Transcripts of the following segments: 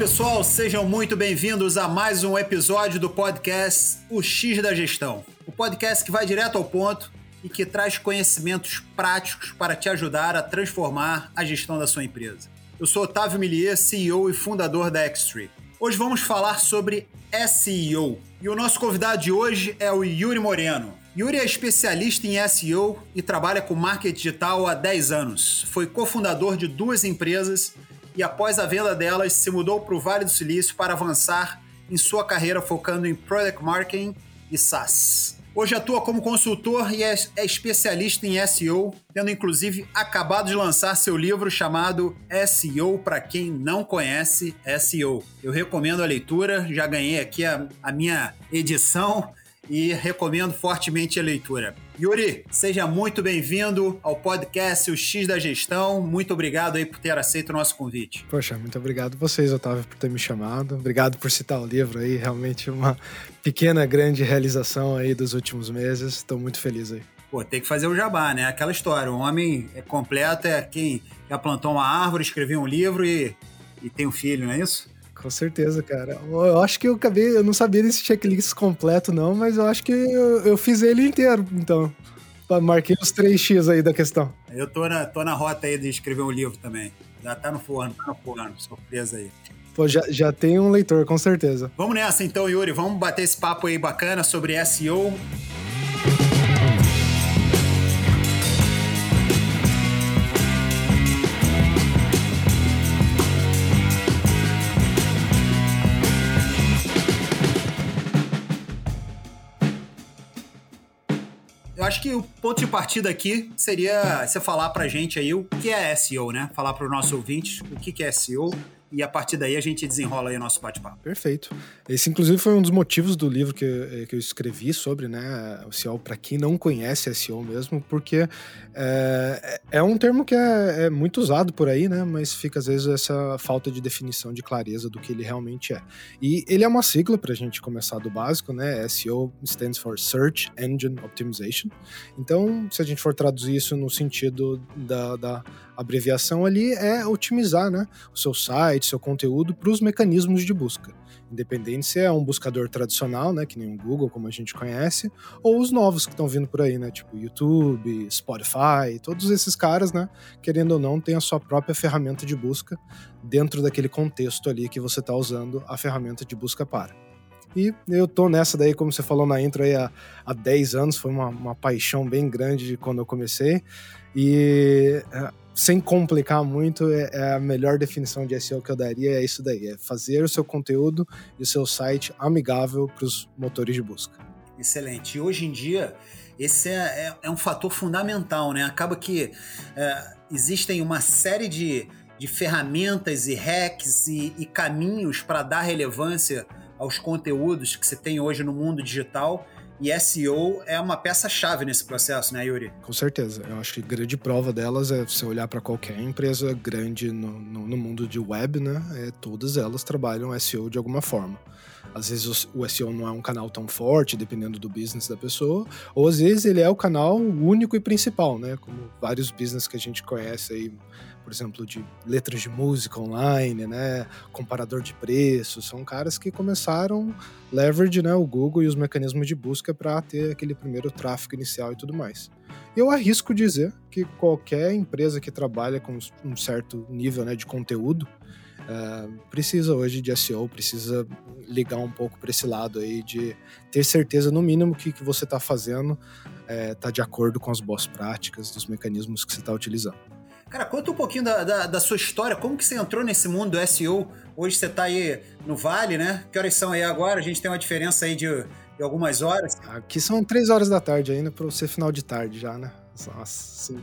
pessoal, sejam muito bem-vindos a mais um episódio do podcast O X da Gestão. O podcast que vai direto ao ponto e que traz conhecimentos práticos para te ajudar a transformar a gestão da sua empresa. Eu sou Otávio Millier, CEO e fundador da Xtree. Hoje vamos falar sobre SEO. E o nosso convidado de hoje é o Yuri Moreno. Yuri é especialista em SEO e trabalha com marketing digital há 10 anos. Foi cofundador de duas empresas e após a venda delas se mudou para o Vale do Silício para avançar em sua carreira focando em Product Marketing e SaaS. Hoje atua como consultor e é, é especialista em SEO, tendo inclusive acabado de lançar seu livro chamado SEO para quem não conhece SEO. Eu recomendo a leitura, já ganhei aqui a, a minha edição e recomendo fortemente a leitura. Yuri, seja muito bem-vindo ao podcast O X da Gestão. Muito obrigado aí por ter aceito o nosso convite. Poxa, muito obrigado vocês, Otávio, por ter me chamado. Obrigado por citar o livro aí, realmente uma pequena, grande realização aí dos últimos meses. Estou muito feliz aí. Pô, tem que fazer o jabá, né? Aquela história, o homem é completo é quem já plantou uma árvore, escreveu um livro e, e tem um filho, não é isso? Com certeza, cara. Eu acho que eu acabei. Eu não sabia desse checklist completo, não, mas eu acho que eu, eu fiz ele inteiro, então. Marquei os 3x aí da questão. Eu tô na, tô na rota aí de escrever um livro também. Já tá no forno, tá no forno, surpresa aí. Pô, já, já tem um leitor, com certeza. Vamos nessa então, Yuri. Vamos bater esse papo aí bacana sobre SEO. Acho que o ponto de partida aqui seria você falar pra gente aí o que é SEO, né? Falar para os nossos ouvintes o que é SEO e a partir daí a gente desenrola aí o nosso bate-papo. Perfeito. Esse, inclusive, foi um dos motivos do livro que, eh, que eu escrevi sobre né, o SEO, para quem não conhece SEO mesmo, porque é, é um termo que é, é, muito usado por aí, né, mas fica às vezes essa falta de definição, de clareza do que ele realmente é. E ele é uma sigla, para a gente começar do básico, né, SEO stands for Search Engine Optimization. Então, se a gente for traduzir isso no sentido da, da abreviação ali é otimizar né, o seu site, seu conteúdo para os mecanismos de busca. Independente se é um buscador tradicional, né, que nem o Google, como a gente conhece, ou os novos que estão vindo por aí, né, tipo YouTube, Spotify, todos esses caras, né, querendo ou não, têm a sua própria ferramenta de busca dentro daquele contexto ali que você está usando a ferramenta de busca para. E eu tô nessa daí, como você falou na intro aí, há, há 10 anos, foi uma, uma paixão bem grande de quando eu comecei. E é, sem complicar muito, é, é, a melhor definição de SEO que eu daria é isso daí: é fazer o seu conteúdo e o seu site amigável para os motores de busca. Excelente. E hoje em dia, esse é, é, é um fator fundamental, né? Acaba que é, existem uma série de, de ferramentas e hacks e, e caminhos para dar relevância aos conteúdos que você tem hoje no mundo digital e SEO é uma peça-chave nesse processo, né, Yuri? Com certeza. Eu acho que grande prova delas é você olhar para qualquer empresa grande no, no, no, mundo de web, né? É, todas elas trabalham SEO de alguma forma. Às vezes o SEO não é um canal tão forte, dependendo do business da pessoa, ou às vezes ele é o canal único e principal, né? Como vários business que a gente conhece aí por exemplo, de letras de música online, né, comparador de preços, são caras que começaram leverage, né, o Google e os mecanismos de busca para ter aquele primeiro tráfego inicial e tudo mais. Eu arrisco dizer que qualquer empresa que trabalha com um certo nível né, de conteúdo uh, precisa hoje de SEO, precisa ligar um pouco para esse lado aí de ter certeza, no mínimo, que que você está fazendo está eh, de acordo com as boas práticas, dos mecanismos que você está utilizando. Cara, conta um pouquinho da, da, da, sua história, como que você entrou nesse mundo do SEO? Hoje você está aí no Vale, né? Que horas são aí agora? A gente tem uma diferença aí de, de algumas horas. Aqui são três horas da tarde ainda, para ser final de tarde já, né? Nossa.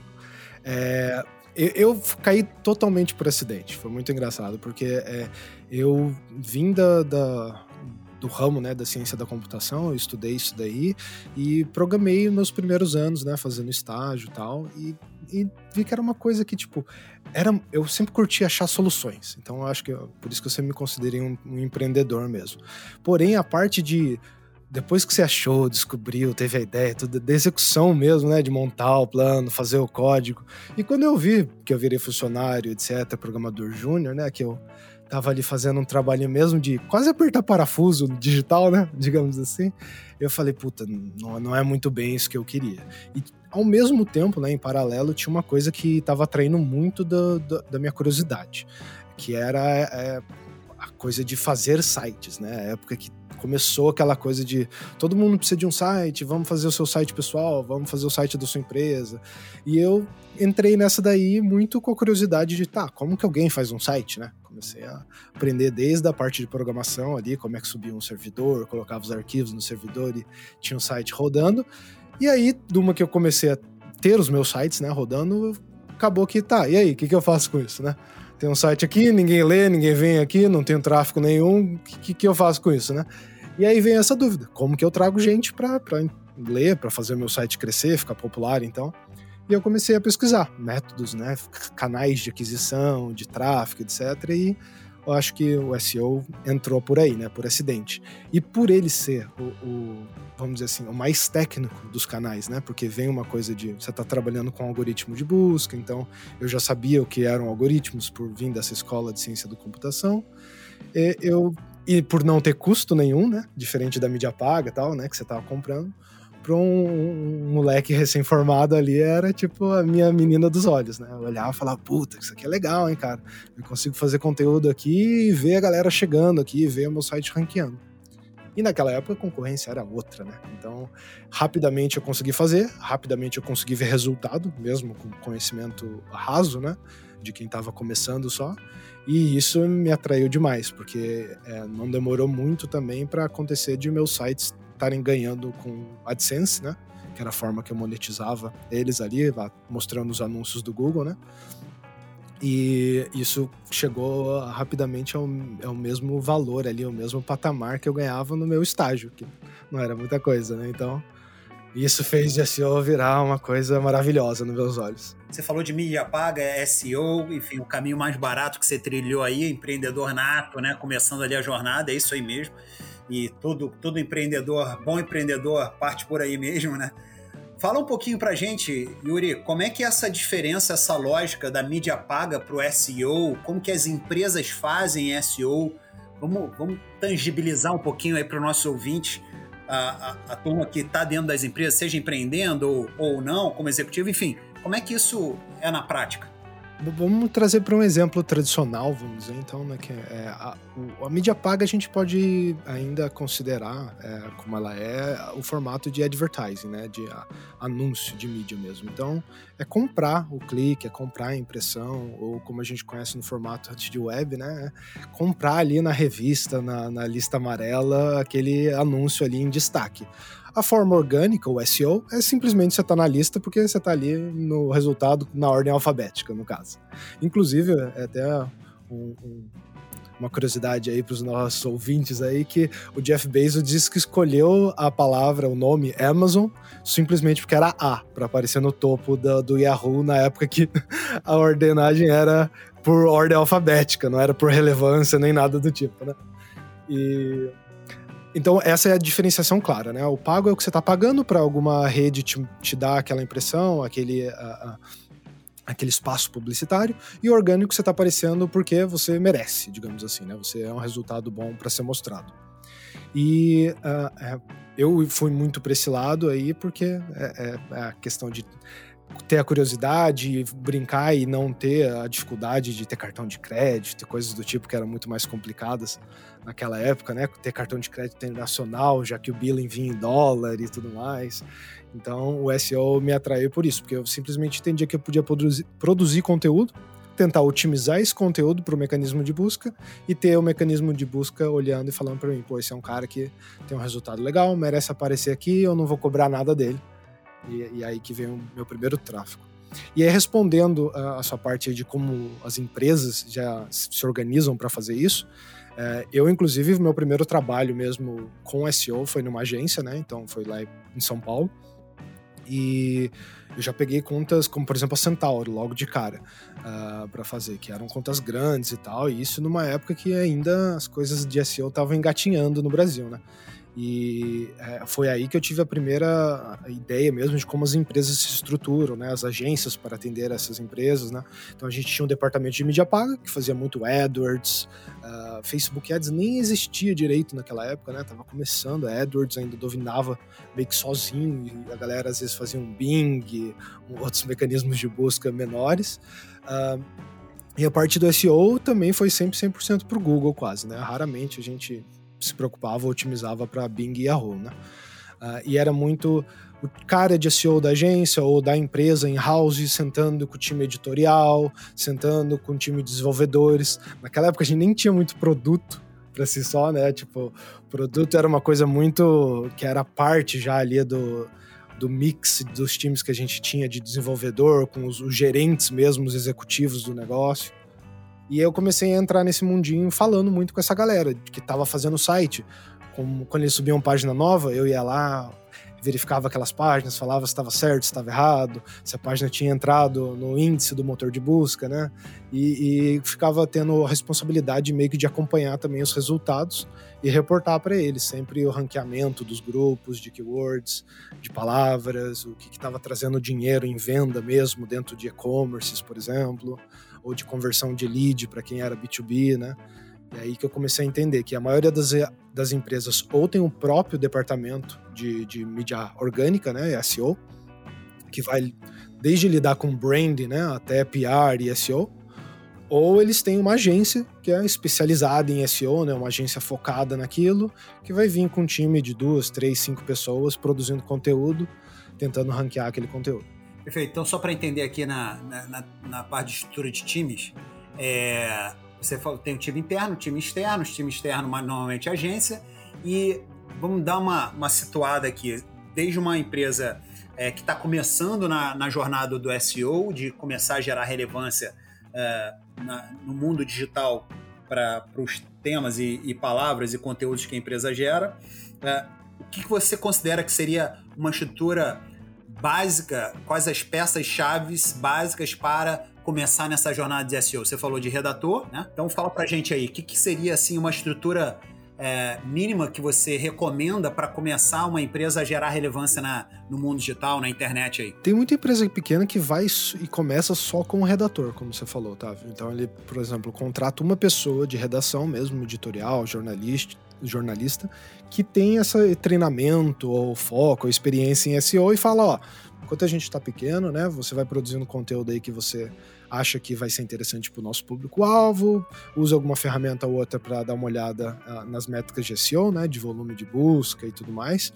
É, eu, eu, caí totalmente por acidente, foi muito engraçado, porque é, eu vim da, da do ramo né, da ciência da computação, eu estudei isso daí e programei meus primeiros anos, né, fazendo estágio e tal, e, e vi que era uma coisa que, tipo, era, eu sempre curti achar soluções, então acho que por isso que eu sempre me considerei um, um empreendedor mesmo. Porém, a parte de depois que você achou, descobriu, teve a ideia, tudo da execução mesmo, né, de montar o plano, fazer o código. E quando eu vi que eu virei funcionário, etc, programador júnior, né, que eu tava ali fazendo um trabalho mesmo de quase apertar parafuso digital, né? Digamos assim. Eu falei, puta, não, não é muito bem isso que eu queria. E ao mesmo tempo, né, em paralelo, tinha uma coisa que estava atraindo muito da, da, da, minha curiosidade, que era é, a coisa de fazer sites, né? A época que começou aquela coisa de todo mundo precisa de um site, vamos fazer o seu site pessoal, vamos fazer o site da sua empresa. E eu entrei nessa daí muito com a curiosidade de, tá, como que alguém faz um site, né? Comecei a aprender desde a parte de programação ali, como é que subia um servidor, colocava os arquivos no servidor e tinha um site rodando. E aí, de uma que eu comecei a ter os meus sites, né, rodando, acabou que, tá, e aí, o que, que eu faço com isso, né? Tem um site aqui, ninguém lê, ninguém vem aqui, não tem tráfego nenhum, o que, que eu faço com isso, né? E aí vem essa dúvida: como que eu trago gente para ler, para fazer o meu site crescer, ficar popular, então? E eu comecei a pesquisar métodos, né, canais de aquisição, de tráfego, etc. E eu acho que o SEO entrou por aí, né, por acidente. E por ele ser o, o vamos dizer assim, o mais técnico dos canais, né, porque vem uma coisa de você está trabalhando com algoritmo de busca, então eu já sabia o que eram algoritmos por vir dessa escola de ciência da computação. Eu e por não ter custo nenhum, né? Diferente da mídia paga e tal, né? Que você tava comprando. Para um, um, moleque recém-formado ali, era tipo a minha menina dos olhos, né? Eu olhava e falava, puta, isso aqui é legal, hein, cara? Eu consigo fazer conteúdo aqui e ver a galera chegando aqui, ver o meu site ranqueando. E naquela época a concorrência era outra, né? Então, rapidamente eu consegui fazer, rapidamente eu consegui ver resultado, mesmo com conhecimento raso, né? De quem estava começando só. E isso me atraiu demais, porque é, não demorou muito também para acontecer de meus sites estarem ganhando com AdSense, né? Que era a forma que eu monetizava eles ali, mostrando os anúncios do Google, né? E isso chegou rapidamente ao, ao mesmo valor ali, ao mesmo patamar que eu ganhava no meu estágio, que não era muita coisa, né? Então, isso fez de SEO virar uma coisa maravilhosa nos meus olhos. Você falou de mídia paga, SEO, enfim, o caminho mais barato que você trilhou aí, empreendedor nato, né? Começando ali a jornada, é isso aí mesmo. E todo, todo empreendedor, bom empreendedor, parte por aí mesmo, né? Fala um pouquinho pra gente, Yuri, como é que é essa diferença, essa lógica da mídia paga pro SEO, como que as empresas fazem SEO? Vamos, vamos tangibilizar um pouquinho aí para o nosso ouvinte a, a, a turma que está dentro das empresas, seja empreendendo ou, ou não, como executivo, enfim, como é que isso é na prática? Vamos trazer para um exemplo tradicional, vamos dizer, então, né, que é a, a, mídia paga a gente pode ainda considerar, é, como ela é, o formato de advertising, né, de a, anúncio de mídia mesmo. Então, é comprar o clique, é comprar a impressão, ou como a gente conhece no formato de web, né, é comprar ali na revista, na, na lista amarela, aquele anúncio ali em destaque. A forma orgânica, o SEO, é simplesmente você estar tá na lista porque você está ali no resultado na ordem alfabética, no caso. Inclusive, é até um, um, uma curiosidade aí para os nossos ouvintes aí que o Jeff Bezos disse que escolheu a palavra, o nome Amazon, simplesmente porque era A, para aparecer no topo do, do Yahoo na época que a ordenagem era por ordem alfabética, não era por relevância nem nada do tipo, né? E então, essa é a diferenciação clara, né? O pago é o que você está pagando para alguma rede te, te dar aquela impressão, aquele, aquele espaço publicitário, e orgânico você está aparecendo porque você merece, digamos assim, né? Você é um resultado bom para ser mostrado. E uh, eu fui muito para esse lado aí porque é, é, é a questão de ter a curiosidade, brincar e não ter a dificuldade de ter cartão de crédito, coisas do tipo que eram muito mais complicadas naquela época, né? Ter cartão de crédito internacional, já que o billing vinha em dólar e tudo mais. Então o SEO me atraiu por isso, porque eu simplesmente entendia que eu podia produzir, produzir conteúdo, tentar otimizar esse conteúdo para o mecanismo de busca e ter o mecanismo de busca olhando e falando para mim, pô, esse é um cara que tem um resultado legal, merece aparecer aqui, eu não vou cobrar nada dele. E, e aí que vem o meu primeiro tráfego. E aí, respondendo a, a sua parte de como as empresas já se organizam para fazer isso, é, eu, inclusive, meu primeiro trabalho mesmo com SEO foi numa agência, né? Então, foi lá em São Paulo. E eu já peguei contas como, por exemplo, a Centauro, logo de cara, uh, ah, para fazer, que eram contas grandes e tal. E isso numa época que ainda as coisas de SEO estavam engatinhando no Brasil, né? E é, foi aí que eu tive a primeira ideia mesmo de como as empresas se estruturam, né? As agências para atender essas empresas, né? Então a gente tinha um departamento de mídia paga que fazia muito AdWords, uh, Facebook Ads nem existia direito naquela época, né? Tava começando, a AdWords ainda dominava meio que sozinho e a galera às vezes fazia um Bing, outros mecanismos de busca menores. Uh, e a parte do SEO também foi sempre 100% para o Google quase, né? Raramente a gente se preocupava, otimizava para Bing e Yahoo, né? Uh, e era muito o cara de SEO da agência ou da empresa em house sentando com o time editorial, sentando com o time de desenvolvedores. Naquela época a gente nem tinha muito produto para si só, né? Tipo, produto era uma coisa muito que era parte já ali do, do mix dos times que a gente tinha de desenvolvedor, com os, os gerentes mesmo, os executivos do negócio. E eu comecei a entrar nesse mundinho falando muito com essa galera que estava fazendo o site. Como, quando eles subiam página nova, eu ia lá, verificava aquelas páginas, falava se estava certo, se estava errado, se a página tinha entrado no índice do motor de busca, né? E, e ficava tendo a responsabilidade meio que de acompanhar também os resultados e reportar para eles sempre o ranqueamento dos grupos, de keywords, de palavras, o que estava trazendo dinheiro em venda mesmo dentro de e-commerces, por exemplo ou de conversão de lead para quem era B2B, né? E aí que eu comecei a entender que a maioria das, das empresas ou tem um próprio departamento de, de mídia orgânica, né, SEO, que vai desde lidar com brand, né, até PR e SEO, ou eles têm uma agência que é especializada em SEO, né, uma agência focada naquilo, que vai vir com um time de duas, três, cinco pessoas produzindo conteúdo, tentando ranquear aquele conteúdo. Perfeito. Então, só para entender aqui na, na, na, parte de estrutura de times, é, você falou, tem o time interno, o time externo, o time externo normalmente agência, e vamos dar uma, uma situada aqui, desde uma empresa é, que está começando na, na, jornada do SEO, de começar a gerar relevância é, na, no mundo digital para os temas e, e, palavras e conteúdos que a empresa gera, é, o que, que você considera que seria uma estrutura básica, quais as peças chaves básicas para começar nessa jornada de SEO? Você falou de redator, né? Então fala pra gente aí, o que, que seria assim uma estrutura é, mínima que você recomenda para começar uma empresa a gerar relevância na, no mundo digital, na internet aí? Tem muita empresa pequena que vai e começa só com o redator, como você falou, tá? Então ele, por exemplo, contrata uma pessoa de redação mesmo, editorial, jornalista, jornalista que tem esse treinamento ou foco ou experiência em SEO e fala, ó, enquanto a gente está pequeno, né, você vai produzindo conteúdo aí que você acha que vai ser interessante para o nosso público-alvo, usa alguma ferramenta ou outra para dar uma olhada uh, nas métricas de SEO, né, de volume de busca e tudo mais,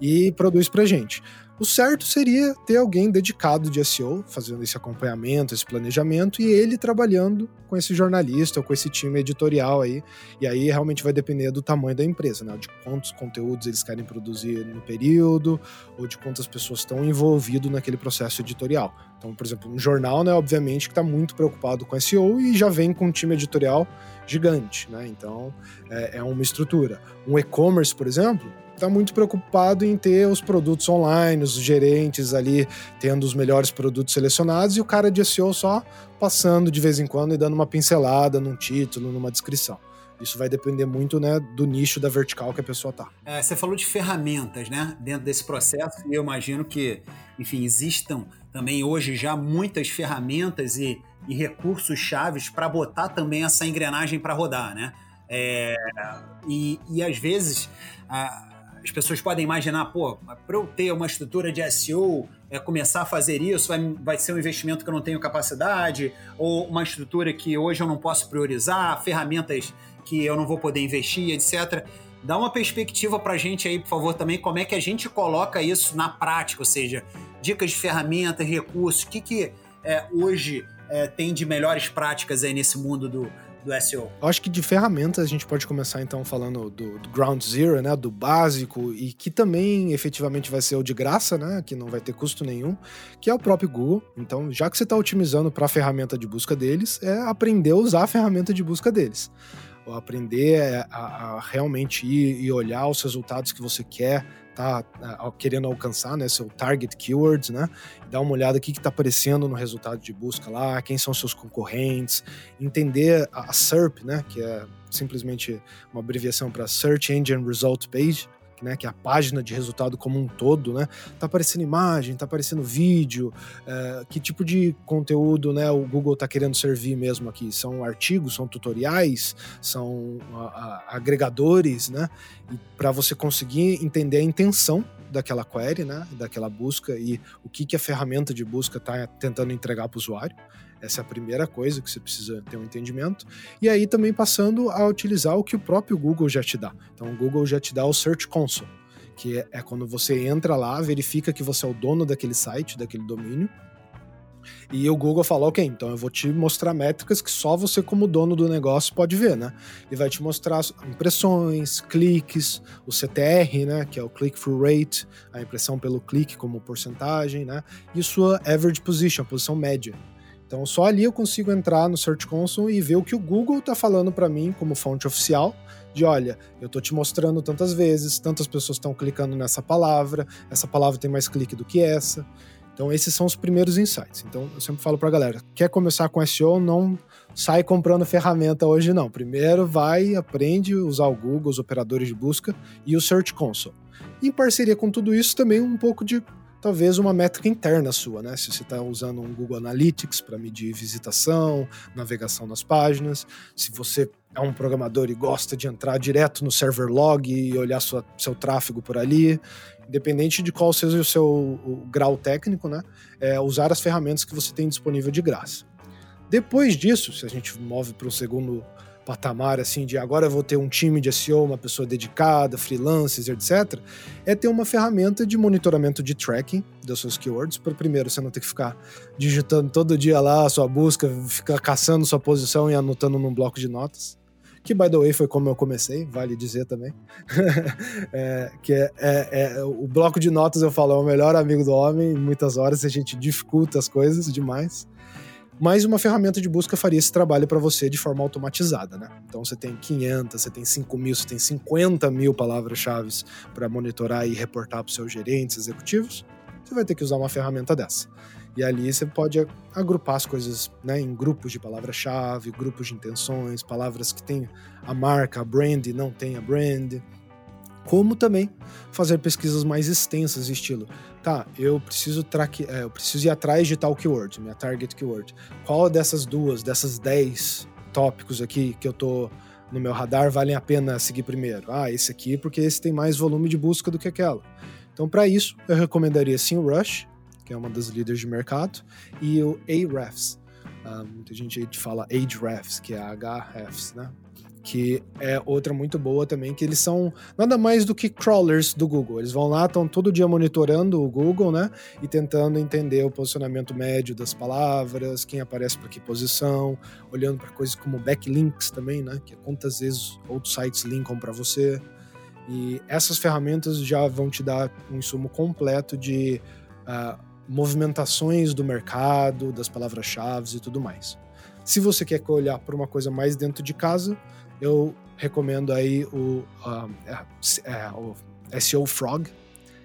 e produz para gente. O certo seria ter alguém dedicado de SEO, fazendo esse acompanhamento, esse planejamento, e ele trabalhando com esse jornalista ou com esse time editorial aí. E aí realmente vai depender do tamanho da empresa, né? De quantos conteúdos eles querem produzir no período, ou de quantas pessoas estão envolvidas naquele processo editorial. Então, por exemplo, um jornal, né, obviamente, que está muito preocupado com SEO e já vem com um time editorial gigante, né? Então, é, é uma estrutura. Um e-commerce, por exemplo, está muito preocupado em ter os produtos online, os gerentes ali tendo os melhores produtos selecionados e o cara de SEO só passando de vez em quando e dando uma pincelada num título, numa descrição. Isso vai depender muito né, do nicho da vertical que a pessoa está. É, você falou de ferramentas né, dentro desse processo e eu imagino que, enfim, existam também hoje já muitas ferramentas e, e recursos chaves para botar também essa engrenagem para rodar, né? É, e, e às vezes as pessoas podem imaginar, pô, para eu ter uma estrutura de SEO, é, começar a fazer isso, vai, vai ser um investimento que eu não tenho capacidade, ou uma estrutura que hoje eu não posso priorizar, ferramentas que eu não vou poder investir, etc. Dá uma perspectiva para a gente aí, por favor, também, como é que a gente coloca isso na prática, ou seja, dicas de ferramentas, recursos, o que, que é, hoje é, tem de melhores práticas aí nesse mundo do, do SEO? Eu acho que de ferramentas a gente pode começar então falando do, do, ground zero, né, do básico e que também efetivamente vai ser o de graça, né, que não vai ter custo nenhum, que é o próprio Google. Então, já que você está otimizando para a ferramenta de busca deles, é aprender a usar a ferramenta de busca deles. Aprender a, a realmente ir e olhar os resultados que você quer tá querendo alcançar, né, seu target keywords, né, dar uma olhada o que está aparecendo no resultado de busca lá, quem são seus concorrentes, entender a SERP, né, que é simplesmente uma abreviação para Search Engine Result Page, né, que é a página de resultado como um todo, né? Tá aparecendo imagem, tá aparecendo vídeo, é, que tipo de conteúdo, né, o Google está querendo servir mesmo aqui? São artigos, são tutoriais, são a, a, agregadores, né? Para você conseguir entender a intenção daquela query, né, daquela busca e o que, que a ferramenta de busca está tentando entregar para o usuário. Essa é a primeira coisa que você precisa ter um entendimento. E aí também passando a utilizar o que o próprio Google já te dá. Então o Google já te dá o Search Console, que é, quando você entra lá, verifica que você é o dono daquele site, daquele domínio, e o Google fala, ok, então eu vou te mostrar métricas que só você, como dono do negócio, pode ver, né? Ele vai te mostrar impressões, cliques, o CTR, né? Que é o click-through rate, a impressão pelo clique como porcentagem, né? E sua average position, a posição média. Então, só ali eu consigo entrar no Search Console e ver o que o Google está falando para mim como fonte oficial, de olha, eu estou te mostrando tantas vezes, tantas pessoas estão clicando nessa palavra, essa palavra tem mais clique do que essa. Então, esses são os primeiros insights. Então, eu sempre falo para a galera: quer começar com SEO, não sai comprando ferramenta hoje, não. Primeiro, vai, aprende a usar o Google, os operadores de busca e o Search Console. em parceria com tudo isso, também um pouco de talvez uma métrica interna sua, né? Se você está usando um Google Analytics para medir visitação, navegação nas páginas, se você é um programador e gosta de entrar direto no server log e olhar sua, seu tráfego por ali, independente de qual seja o seu o grau técnico, né? É usar as ferramentas que você tem disponível de graça. Depois disso, se a gente move para o segundo patamar assim de agora eu vou ter um time de SEO, uma pessoa dedicada, freelancers, etc, é ter uma ferramenta de monitoramento de tracking das suas keywords. Para primeiro você não ter que ficar digitando todo dia lá a sua busca, ficar caçando sua posição e anotando num bloco de notas. Que, by the way, foi como eu comecei, vale dizer também. é, que é, é, é, o bloco de notas, eu falo, é o melhor amigo do homem. Em muitas horas a gente dificulta as coisas demais mas uma ferramenta de busca faria esse trabalho para você de forma automatizada, né? Então você tem 500, você tem 5 mil, você tem 50 mil palavras-chave para monitorar e reportar para os seus gerentes executivos, você vai ter que usar uma ferramenta dessa. E ali você pode agrupar as coisas né, em grupos de palavra-chave, grupos de intenções, palavras que têm a marca, a brand não tem a brand como também fazer pesquisas mais extensas, estilo, tá, eu preciso, é, eu preciso ir atrás de tal keyword, minha target keyword. Qual dessas duas, dessas 10 tópicos aqui que eu tô no meu radar valem a pena seguir primeiro? Ah, esse aqui porque esse tem mais volume de busca do que aquela. Então, para isso, eu recomendaria sim o Rush, que é uma das líderes de mercado, e o Ahrefs. Uh, muita gente fala Ahrefs, que é Hrefs, né? Que é outra muito boa também, que eles são nada mais do que crawlers do Google. Eles vão lá, estão todo dia monitorando o Google, né? E tentando entender o posicionamento médio das palavras, quem aparece para que posição, olhando para coisas como backlinks também, né? Que é quantas vezes outros sites linkam para você. E essas ferramentas já vão te dar um insumo completo de uh, movimentações do mercado, das palavras-chave e tudo mais. Se você quer olhar para uma coisa mais dentro de casa, eu recomendo aí o, uh, é, o SEO Frog,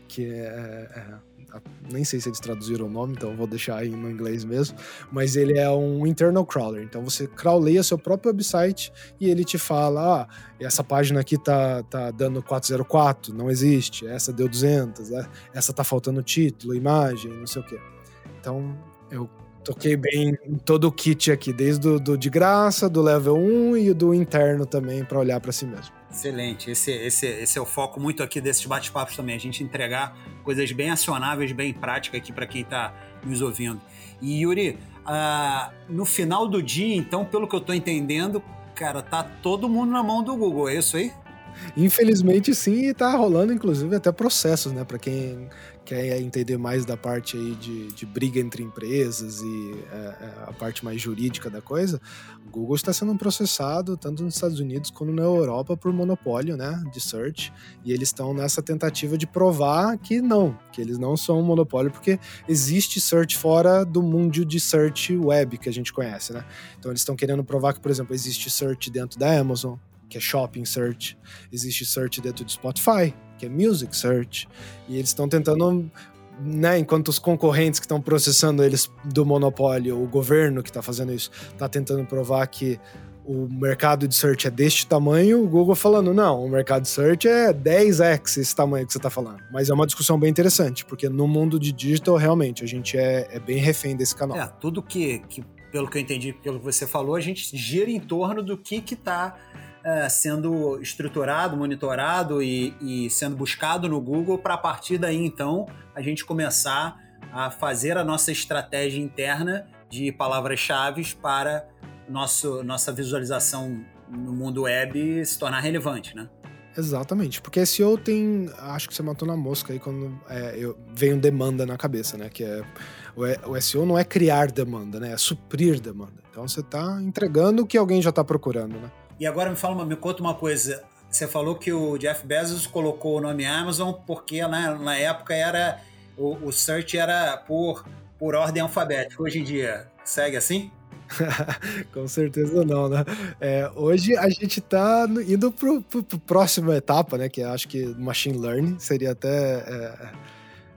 que é, é, nem sei se eles traduziram o nome, então vou deixar aí no inglês mesmo, mas ele é um internal crawler, então você crawleia seu próprio website e ele te fala, ah, essa página aqui tá, tá dando 404, não existe, essa deu 200, né? essa tá faltando título, imagem, não sei o quê. Então, eu Toquei bem em todo o kit aqui, desde o do de graça, do level 1 e do interno também, para olhar para si mesmo. Excelente. Esse, esse, esse é o foco muito aqui desses bate-papos também, a gente entregar coisas bem acionáveis, bem práticas aqui para quem está nos ouvindo. E Yuri, uh, no final do dia, então, pelo que eu estou entendendo, cara, tá todo mundo na mão do Google, é isso aí? Infelizmente sim, e tá rolando inclusive até processos, né, para quem quer entender mais da parte aí de, de briga entre empresas e é, é, a parte mais jurídica da coisa, o Google está sendo processado tanto nos Estados Unidos quanto na Europa por monopólio, né, de search, e eles estão nessa tentativa de provar que não, que eles não são um monopólio, porque existe search fora do mundo de search web que a gente conhece, né? Então eles estão querendo provar que, por exemplo, existe search dentro da Amazon, que é Shopping Search, existe Search dentro do Spotify, que é Music Search, e eles estão tentando, né, enquanto os concorrentes que estão processando eles do monopólio, o governo que está fazendo isso, está tentando provar que o mercado de search é deste tamanho, o Google falando, não, o mercado de search é 10x esse tamanho que você está falando. Mas é uma discussão bem interessante, porque no mundo de digital, realmente, a gente é, é bem refém desse canal. É, tudo que, que, pelo que eu entendi, pelo que você falou, a gente gira em torno do que está é, sendo estruturado, monitorado e, e sendo buscado no Google para a partir daí, então, a gente começar a fazer a nossa estratégia interna de palavras-chave para nosso, nossa visualização no mundo web se tornar relevante, né? Exatamente, porque SEO tem. Acho que você matou na mosca aí quando é, eu, veio demanda na cabeça, né? Que é. O, SEO não é criar demanda, né? É suprir demanda. Então você está entregando o que alguém já está procurando, né? E agora me fala, me conta uma coisa. Você falou que o Jeff Bezos colocou o nome Amazon porque na, na época era o, o search era por, por ordem alfabética. Hoje em dia, segue assim? Com certeza não, né? É, hoje a gente está indo para a próxima etapa, né? Que acho que machine learning seria até. É,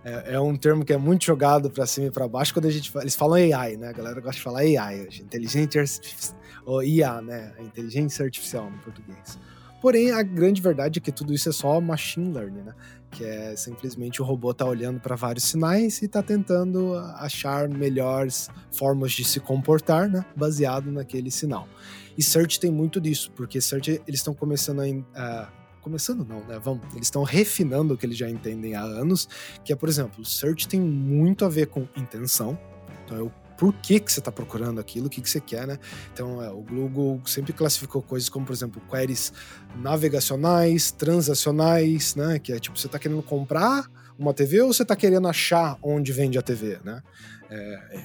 é, é um termo que é muito jogado para cima e para baixo quando a gente eles falam AI, né? A galera gosta de falar AI hoje, inteligência artificial, ou IA, né? Inteligência artificial no português. Porém, a grande verdade é que tudo isso é só machine learning, né? Que é simplesmente o robô tá olhando para vários sinais e tá tentando achar melhores formas de se comportar, né? Baseado naquele sinal. E search tem muito disso, porque search eles estão começando a uh, começando não, né? Vamos, eles estão refinando o que eles já entendem há anos, que é, por exemplo, search tem muito a ver com intenção. Então eu por que, que você está procurando aquilo, o que, que você quer, né? Então, é, o Google sempre classificou coisas como, por exemplo, queries navegacionais, transacionais, né? Que é tipo, você está querendo comprar uma TV ou você está querendo achar onde vende a TV, né? É, é,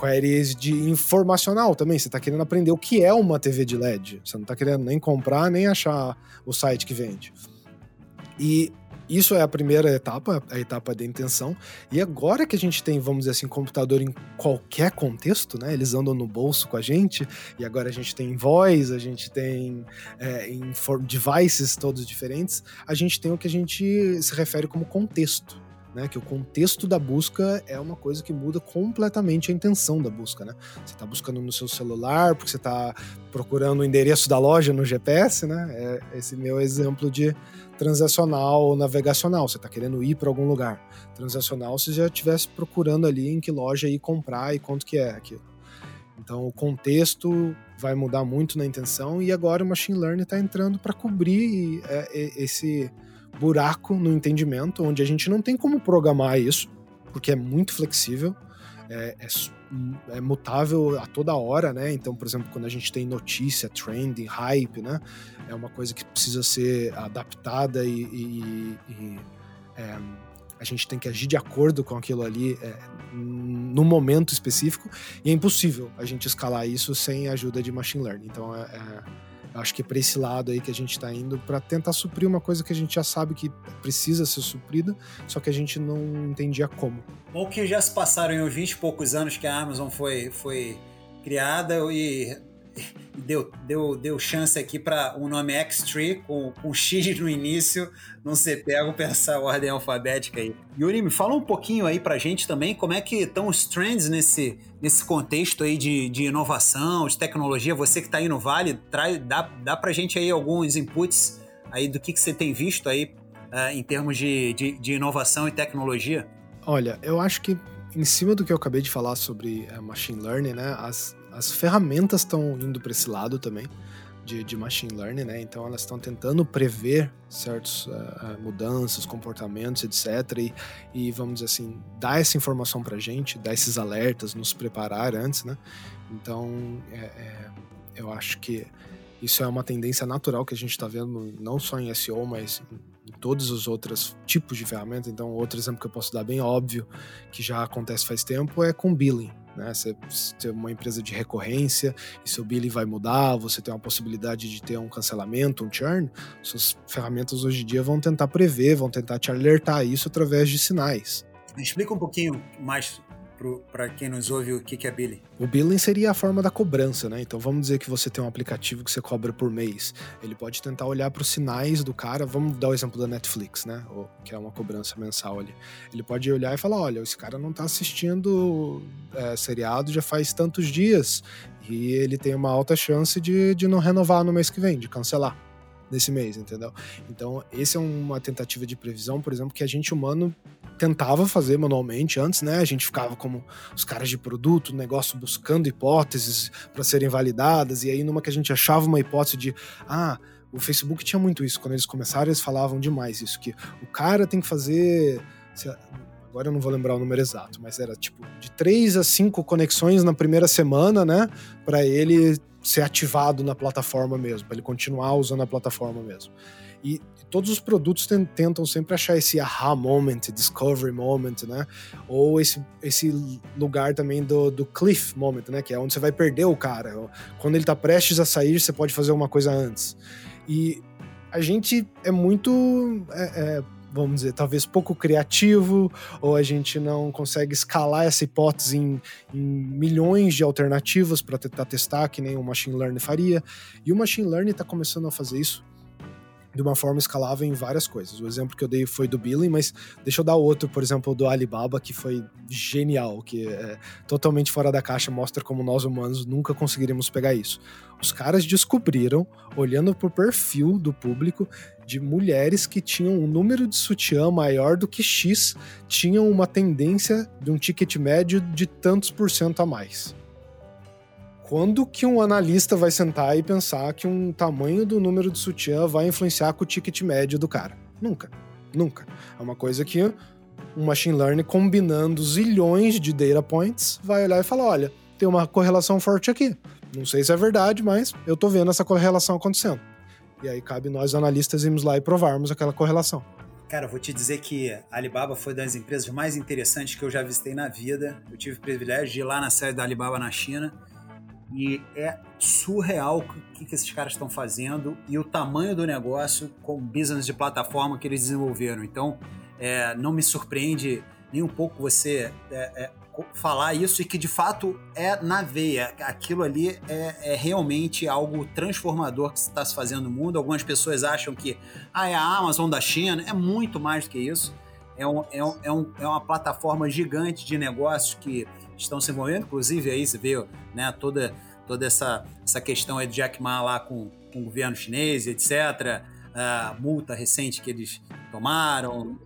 queries de informacional também, você está querendo aprender o que é uma TV de LED, você não está querendo nem comprar, nem achar o site que vende. E isso é a primeira etapa, a etapa da intenção. E agora que a gente tem, vamos dizer assim, computador em qualquer contexto, né? Eles andam no bolso com a gente, e agora a gente tem voz, a gente tem é, devices todos diferentes, a gente tem o que a gente se refere como contexto. Né, que o contexto da busca é uma coisa que muda completamente a intenção da busca, né? Você está buscando no seu celular porque você está procurando o endereço da loja no GPS, né? É esse meu exemplo de transacional ou navegacional. Você está querendo ir para algum lugar. Transacional, se já estivesse procurando ali em que loja ir comprar e quanto que é aquilo. Então, o contexto vai mudar muito na intenção e agora o machine learning está entrando para cobrir é, esse buraco no entendimento, onde a gente não tem como programar isso, porque é muito flexível, é, é é mutável a toda hora, né? Então, por exemplo, quando a gente tem notícia, trending, hype, né? É uma coisa que precisa ser adaptada e, e, e é, a gente tem que agir de acordo com aquilo ali é, no momento específico e é impossível a gente escalar isso sem a ajuda de machine learning. Então, é, é acho que é para esse lado aí que a gente está indo para tentar suprir uma coisa que a gente já sabe que precisa ser suprida, só que a gente não entendia como. Bom que já se passaram em uns 20 e poucos anos que a Amazon foi, foi criada e deu, deu, deu chance aqui para um nome X-Tree com, com X no início não ser pego por essa ordem alfabética aí. Yuri, me fala um pouquinho aí pra gente também como é que estão os trends nesse, nesse contexto aí de, de inovação, de tecnologia. Você que está aí no Vale, traz, dá, dá pra gente aí alguns inputs aí do que, que você tem visto aí uh, em termos de, de, de inovação e tecnologia? Olha, eu acho que em cima do que eu acabei de falar sobre uh, machine learning, né, as, as ferramentas estão indo para esse lado também de, de, machine learning, né? Então elas estão tentando prever certas uh, mudanças, comportamentos, etc. E, e, vamos dizer assim, dar essa informação para a gente, dar esses alertas, nos preparar antes, né? Então é, é, eu acho que isso é uma tendência natural que a gente está vendo não só em SEO, mas em todos os outros tipos de ferramentas. Então outro exemplo que eu posso dar bem óbvio que já acontece faz tempo é com billing. Né? Você tem uma empresa de recorrência e seu billing vai mudar, você tem uma possibilidade de ter um cancelamento, um churn, suas ferramentas hoje em dia vão tentar prever, vão tentar te alertar isso através de sinais. Explica um pouquinho mais para quem nos ouve o que, que é billing? O billing seria a forma da cobrança, né? Então vamos dizer que você tem um aplicativo que você cobra por mês. Ele pode tentar olhar para os sinais do cara. Vamos dar o exemplo da Netflix, né? que é uma cobrança mensal ali. Ele pode olhar e falar: olha, esse cara não está assistindo é, seriado já faz tantos dias e ele tem uma alta chance de, de não renovar no mês que vem, de cancelar nesse mês, entendeu? Então, esse é uma tentativa de previsão, por exemplo, que a gente humano tentava fazer manualmente antes, né? A gente ficava como os caras de produto, negócio buscando hipóteses para serem validadas, e aí numa que a gente achava uma hipótese de, ah, o Facebook tinha muito isso, quando eles começaram, eles falavam demais isso, que o cara tem que fazer. Agora eu não vou lembrar o número exato, mas era tipo de três a cinco conexões na primeira semana, né? Para ele ser ativado na plataforma mesmo, para ele continuar usando a plataforma mesmo. E todos os produtos tentam sempre achar esse aha moment, discovery moment, né? Ou esse, esse lugar também do, do cliff moment, né? Que é onde você vai perder o cara. Quando ele tá prestes a sair, você pode fazer uma coisa antes. E a gente é muito. É, é, vamos dizer, talvez pouco criativo, ou a gente não consegue escalar essa hipótese em, em milhões de alternativas para tentar testar, que nem o machine learning faria. E o machine learning está começando a fazer isso de uma forma escalável em várias coisas. O exemplo que eu dei foi do billing, mas deixa eu dar outro, por exemplo, do Alibaba, que foi genial, que é totalmente fora da caixa, mostra como nós humanos nunca conseguiríamos pegar isso. Os caras descobriram, olhando para o perfil do público, de mulheres que tinham um número de sutiã maior do que X, tinham uma tendência de um ticket médio de tantos por cento a mais. Quando que um analista vai sentar e pensar que um tamanho do número de sutiã vai influenciar com o ticket médio do cara? Nunca. Nunca. É uma coisa que um machine learning combinando zilhões de data points vai olhar e falar: olha, tem uma correlação forte aqui. Não sei se é verdade, mas eu tô vendo essa correlação acontecendo. E aí cabe nós analistas irmos lá e provarmos aquela correlação. Cara, vou te dizer que a Alibaba foi das empresas mais interessantes que eu já visitei na vida. Eu tive o privilégio de ir lá na sede da Alibaba na China e é surreal o que, que esses caras estão fazendo e o tamanho do negócio com o business de plataforma que eles desenvolveram. Então, é, não me surpreende nem um pouco você é, é, falar isso e que de fato é na veia. Aquilo ali é, é realmente algo transformador que está se fazendo no mundo. Algumas pessoas acham que ah, é a Amazon da China. É muito mais do que isso. É, um, é, um, é, um, é uma plataforma gigante de negócios que estão se envolvendo. Inclusive, aí você vê né, toda, toda essa, essa questão aí do Jack Ma lá com, com o governo chinês, etc. A multa recente que eles tomaram.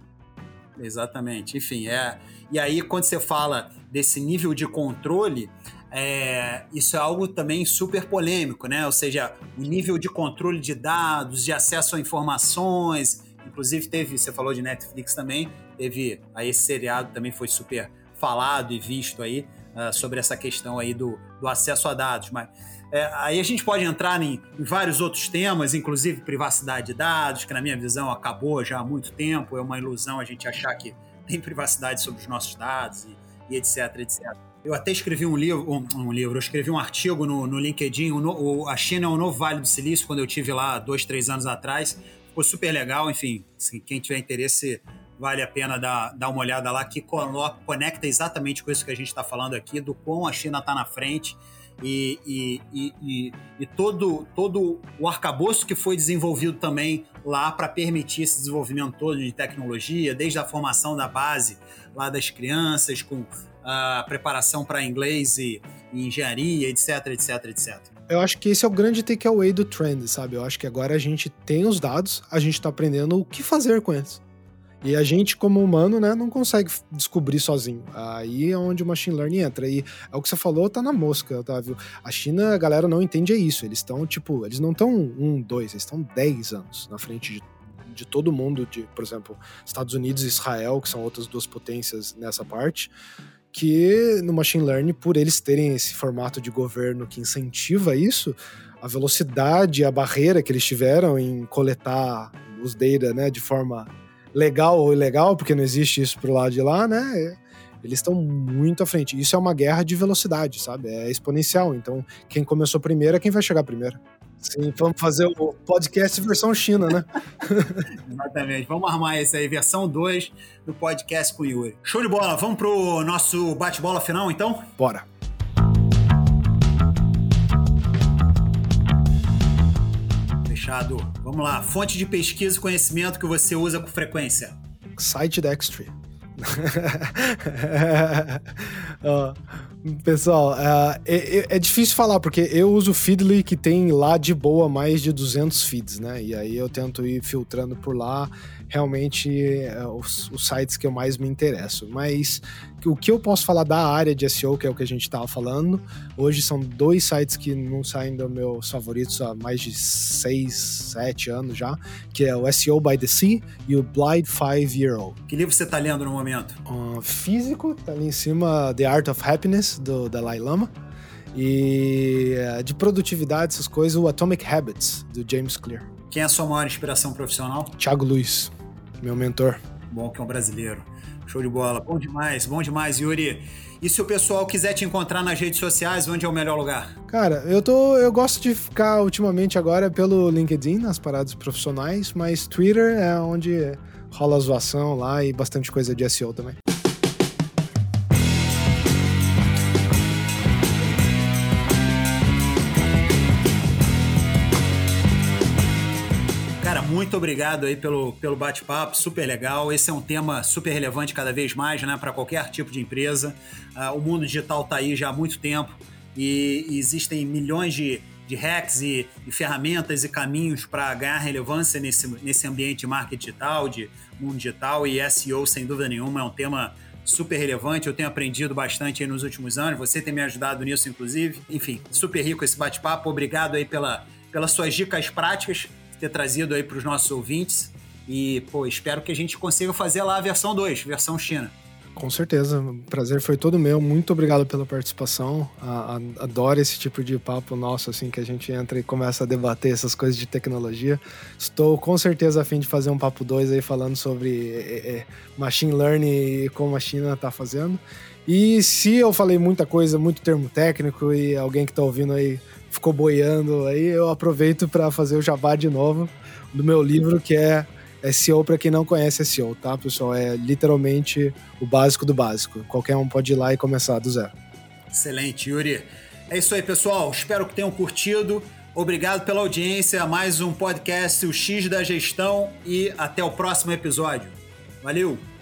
Exatamente. Enfim, é. E aí, quando você fala desse nível de controle, é, isso é algo também super polêmico, né? Ou seja, o nível de controle de dados, de acesso a informações. Inclusive, teve, você falou de Netflix também, teve aí esse seriado também foi super falado e visto aí uh, sobre essa questão aí do, do acesso a dados. Mas é, aí a gente pode entrar em, em, vários outros temas, inclusive privacidade de dados, que na minha visão acabou já há muito tempo. É uma ilusão a gente achar que tem privacidade sobre os nossos dados e, e etc, etc. Eu até escrevi um livro, um, um livro, eu escrevi um artigo no, no LinkedIn, o, a China é o novo Vale do Silício, quando eu tive lá dois, três anos atrás. Ficou super legal, enfim, se quem tiver interesse vale a pena dar, dar uma olhada lá, que coloca, conecta exatamente com isso que a gente está falando aqui, do quão a China está na frente e, e, e, e, todo, todo o arcabouço que foi desenvolvido também lá para permitir esse desenvolvimento todo de tecnologia, desde a formação da base lá das crianças, com a preparação para inglês e, e engenharia, etc, etc, etc. Eu acho que esse é o grande takeaway do trend, sabe? Eu acho que agora a gente tem os dados, a gente está aprendendo o que fazer com eles. E a gente, como humano, né, não consegue descobrir sozinho. Aí é onde o machine learning entra. E é o que você falou, tá na mosca, Otávio. A China, a galera não entende é isso. Eles estão, tipo, eles não estão um, dois, eles estão dez anos na frente de, de todo mundo, de, por exemplo, Estados Unidos e Israel, que são outras duas potências nessa parte que no machine learning, por eles terem esse formato de governo que incentiva isso, a velocidade, a barreira que eles tiveram em coletar os data né, de forma legal ou ilegal, porque não existe isso pro lado de lá, né? Eles estão muito à frente. Isso é uma guerra de velocidade, sabe? É exponencial. Então, quem começou primeiro é quem vai chegar primeiro. Sim, vamos fazer o podcast versão China, né? Exatamente. Vamos armar esse aí, versão 2 do podcast com o Yuri. Show de bola. Vamos pro nosso bate-bola final, então? Bora. Vamos lá. Fonte de pesquisa e conhecimento que você usa com frequência. Site Dextry. uh, pessoal, uh, é, é, difícil falar, porque eu uso o Feedly que tem lá de boa mais de 200 feeds, né? E aí eu tento ir filtrando por lá realmente uh, os, os, sites que eu mais me interesso. Mas o que eu posso falar da área de SEO, que é o que a gente estava falando, hoje são dois sites que não saem dos meus favoritos há mais de 6, 7 anos já, que é o SEO by the Sea e o Blind 5 Year Old. Que livro você está lendo no momento? Uh, físico, tá ali em cima The Art of Happiness, do Dalai Lama. E uh, de produtividade, essas coisas, o Atomic Habits, do James Clear. Quem é a sua maior inspiração profissional? Thiago Luiz, meu mentor. Bom que é um brasileiro. Show de bola. Bom demais, bom demais, Yuri. E se o pessoal quiser te encontrar nas redes sociais, onde é o melhor lugar? Cara, eu tô. Eu gosto de ficar ultimamente agora pelo LinkedIn, nas paradas profissionais, mas Twitter é onde rola zoação lá e bastante coisa de SEO também. Muito obrigado aí pelo, pelo bate-papo, super legal. Esse é um tema super relevante cada vez mais, né, para qualquer tipo de empresa. Uh, o mundo digital está aí já há muito tempo e, e existem milhões de, de hacks e, e ferramentas e caminhos para ganhar relevância nesse, nesse ambiente de marketing digital, de mundo digital e SEO, sem dúvida nenhuma, é um tema super relevante. Eu tenho aprendido bastante nos últimos anos. Você tem me ajudado nisso, inclusive. Enfim, super rico esse bate-papo. Obrigado aí pela, pelas suas dicas práticas ter trazido aí para os nossos ouvintes. E, pô, espero que a gente consiga fazer lá a versão 2, versão China. Com certeza, o prazer foi todo meu. Muito obrigado pela participação. adoro esse tipo de papo nosso, assim, que a gente entra e começa a debater essas coisas de tecnologia. Estou com certeza a fim de fazer um papo 2 aí falando sobre é, é, machine learning e como a China está fazendo. E se eu falei muita coisa, muito termo técnico e alguém que está ouvindo aí ficou boiando aí, eu aproveito para fazer o jabá de novo do meu livro que é SEO para quem não conhece SEO, tá, pessoal? É literalmente o básico do básico. Qualquer um pode ir lá e começar do zero. Excelente, Yuri. É isso aí, pessoal. Espero que tenham curtido. Obrigado pela audiência. Mais um podcast, o X da Gestão. E até o próximo episódio. Valeu!